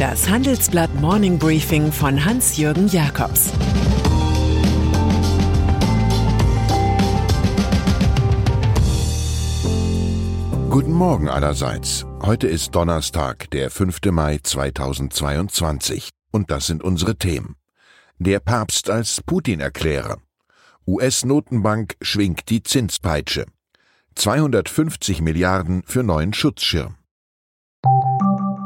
Das Handelsblatt Morning Briefing von Hans-Jürgen Jakobs Guten Morgen allerseits. Heute ist Donnerstag, der 5. Mai 2022. Und das sind unsere Themen. Der Papst als Putin-Erklärer. US-Notenbank schwingt die Zinspeitsche. 250 Milliarden für neuen Schutzschirm.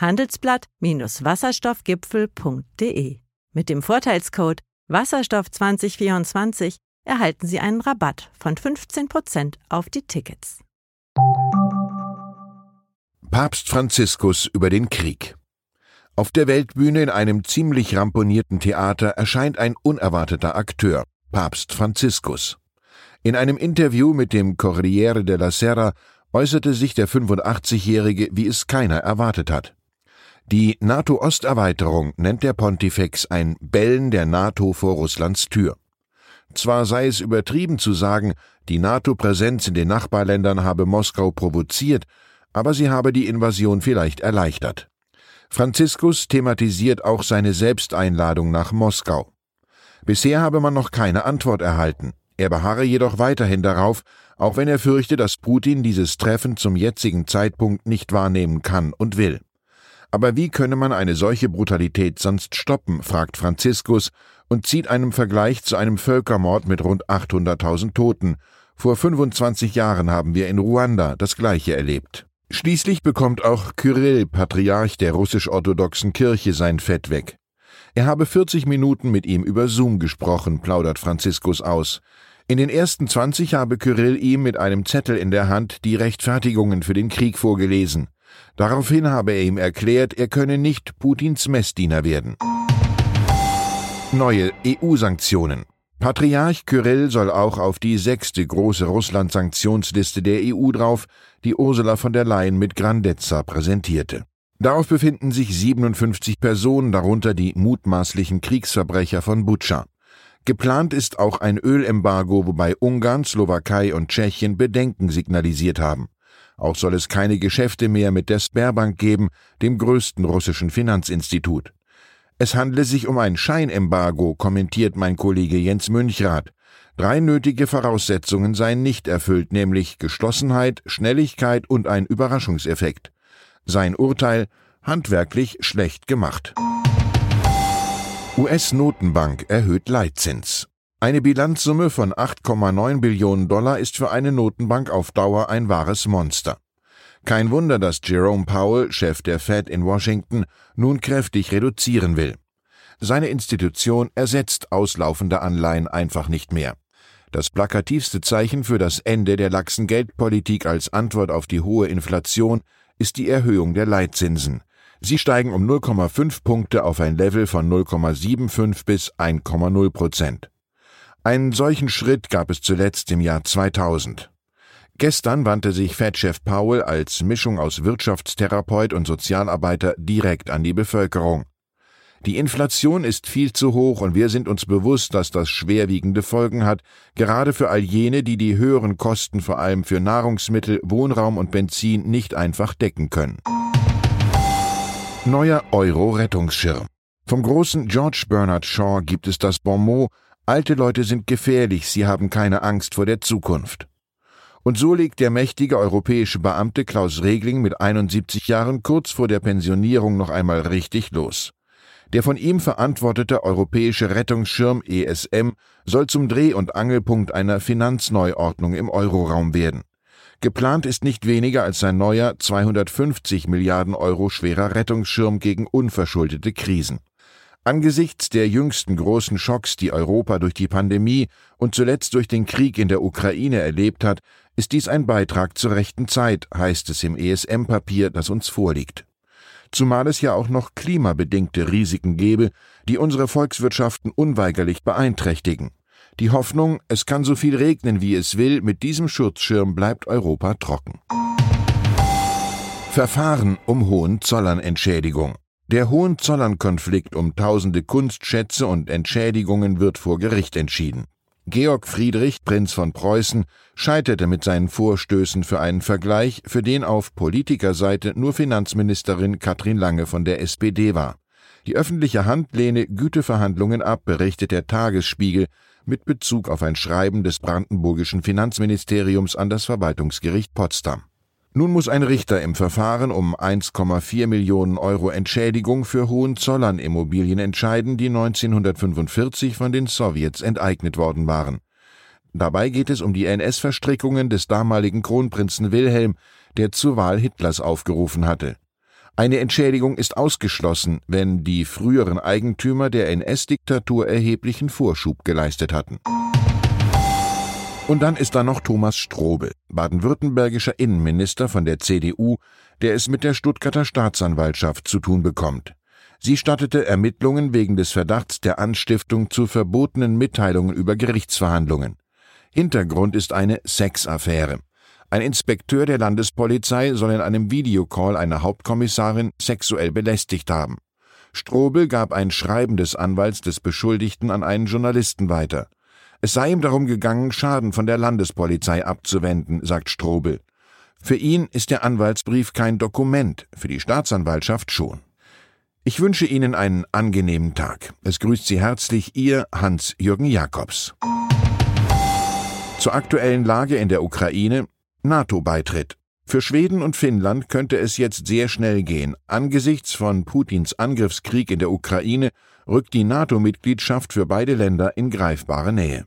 handelsblatt-wasserstoffgipfel.de. Mit dem Vorteilscode Wasserstoff 2024 erhalten Sie einen Rabatt von 15% auf die Tickets. Papst Franziskus über den Krieg. Auf der Weltbühne in einem ziemlich ramponierten Theater erscheint ein unerwarteter Akteur, Papst Franziskus. In einem Interview mit dem Corriere della Sera äußerte sich der 85-Jährige, wie es keiner erwartet hat. Die NATO-Osterweiterung nennt der Pontifex ein Bellen der NATO vor Russlands Tür. Zwar sei es übertrieben zu sagen, die NATO-Präsenz in den Nachbarländern habe Moskau provoziert, aber sie habe die Invasion vielleicht erleichtert. Franziskus thematisiert auch seine Selbsteinladung nach Moskau. Bisher habe man noch keine Antwort erhalten. Er beharre jedoch weiterhin darauf, auch wenn er fürchte, dass Putin dieses Treffen zum jetzigen Zeitpunkt nicht wahrnehmen kann und will. Aber wie könne man eine solche Brutalität sonst stoppen, fragt Franziskus und zieht einen Vergleich zu einem Völkermord mit rund 800.000 Toten. Vor 25 Jahren haben wir in Ruanda das Gleiche erlebt. Schließlich bekommt auch Kyrill, Patriarch der russisch-orthodoxen Kirche, sein Fett weg. Er habe 40 Minuten mit ihm über Zoom gesprochen, plaudert Franziskus aus. In den ersten 20 habe Kyrill ihm mit einem Zettel in der Hand die Rechtfertigungen für den Krieg vorgelesen. Daraufhin habe er ihm erklärt, er könne nicht Putins Messdiener werden. Neue EU-Sanktionen. Patriarch Kyrill soll auch auf die sechste große Russland-Sanktionsliste der EU drauf, die Ursula von der Leyen mit Grandezza präsentierte. Darauf befinden sich 57 Personen, darunter die mutmaßlichen Kriegsverbrecher von Butscha. Geplant ist auch ein Ölembargo, wobei Ungarn, Slowakei und Tschechien Bedenken signalisiert haben. Auch soll es keine Geschäfte mehr mit der Sberbank geben, dem größten russischen Finanzinstitut. Es handle sich um ein Scheinembargo, kommentiert mein Kollege Jens Münchrath. Drei nötige Voraussetzungen seien nicht erfüllt, nämlich Geschlossenheit, Schnelligkeit und ein Überraschungseffekt. Sein Urteil handwerklich schlecht gemacht. US-Notenbank erhöht Leitzins. Eine Bilanzsumme von 8,9 Billionen Dollar ist für eine Notenbank auf Dauer ein wahres Monster. Kein Wunder, dass Jerome Powell, Chef der Fed in Washington, nun kräftig reduzieren will. Seine Institution ersetzt auslaufende Anleihen einfach nicht mehr. Das plakativste Zeichen für das Ende der laxen Geldpolitik als Antwort auf die hohe Inflation ist die Erhöhung der Leitzinsen. Sie steigen um 0,5 Punkte auf ein Level von 0,75 bis 1,0 Prozent. Einen solchen Schritt gab es zuletzt im Jahr 2000. Gestern wandte sich Fed-Chef Powell als Mischung aus Wirtschaftstherapeut und Sozialarbeiter direkt an die Bevölkerung. Die Inflation ist viel zu hoch und wir sind uns bewusst, dass das schwerwiegende Folgen hat, gerade für all jene, die die höheren Kosten vor allem für Nahrungsmittel, Wohnraum und Benzin nicht einfach decken können. Neuer Euro-Rettungsschirm. Vom großen George Bernard Shaw gibt es das Bonmot, alte Leute sind gefährlich, sie haben keine Angst vor der Zukunft. Und so legt der mächtige europäische Beamte Klaus Regling mit 71 Jahren kurz vor der Pensionierung noch einmal richtig los. Der von ihm verantwortete europäische Rettungsschirm ESM soll zum Dreh- und Angelpunkt einer Finanzneuordnung im Euroraum werden. Geplant ist nicht weniger als ein neuer 250 Milliarden Euro schwerer Rettungsschirm gegen unverschuldete Krisen. Angesichts der jüngsten großen Schocks, die Europa durch die Pandemie und zuletzt durch den Krieg in der Ukraine erlebt hat, ist dies ein Beitrag zur rechten Zeit, heißt es im ESM-Papier, das uns vorliegt. zumal es ja auch noch klimabedingte Risiken gebe, die unsere Volkswirtschaften unweigerlich beeinträchtigen. Die Hoffnung, es kann so viel regnen, wie es will, mit diesem Schutzschirm bleibt Europa trocken. Verfahren um Hohenzollern-Entschädigung. Der Hohenzollern-Konflikt um tausende Kunstschätze und Entschädigungen wird vor Gericht entschieden. Georg Friedrich, Prinz von Preußen, scheiterte mit seinen Vorstößen für einen Vergleich, für den auf Politikerseite nur Finanzministerin Katrin Lange von der SPD war. Die öffentliche Hand lehne Güteverhandlungen ab, berichtet der Tagesspiegel mit Bezug auf ein Schreiben des brandenburgischen Finanzministeriums an das Verwaltungsgericht Potsdam. Nun muss ein Richter im Verfahren um 1,4 Millionen Euro Entschädigung für Hohenzollern-Immobilien entscheiden, die 1945 von den Sowjets enteignet worden waren. Dabei geht es um die NS-Verstrickungen des damaligen Kronprinzen Wilhelm, der zur Wahl Hitlers aufgerufen hatte. Eine Entschädigung ist ausgeschlossen, wenn die früheren Eigentümer der NS-Diktatur erheblichen Vorschub geleistet hatten. Und dann ist da noch Thomas Strobel, baden-württembergischer Innenminister von der CDU, der es mit der Stuttgarter Staatsanwaltschaft zu tun bekommt. Sie stattete Ermittlungen wegen des Verdachts der Anstiftung zu verbotenen Mitteilungen über Gerichtsverhandlungen. Hintergrund ist eine Sexaffäre. Ein Inspekteur der Landespolizei soll in einem Videocall eine Hauptkommissarin sexuell belästigt haben. Strobel gab ein Schreiben des Anwalts des Beschuldigten an einen Journalisten weiter. Es sei ihm darum gegangen, Schaden von der Landespolizei abzuwenden, sagt Strobel. Für ihn ist der Anwaltsbrief kein Dokument, für die Staatsanwaltschaft schon. Ich wünsche Ihnen einen angenehmen Tag. Es grüßt Sie herzlich Ihr Hans-Jürgen Jakobs. Zur aktuellen Lage in der Ukraine NATO-Beitritt. Für Schweden und Finnland könnte es jetzt sehr schnell gehen. Angesichts von Putins Angriffskrieg in der Ukraine rückt die NATO-Mitgliedschaft für beide Länder in greifbare Nähe.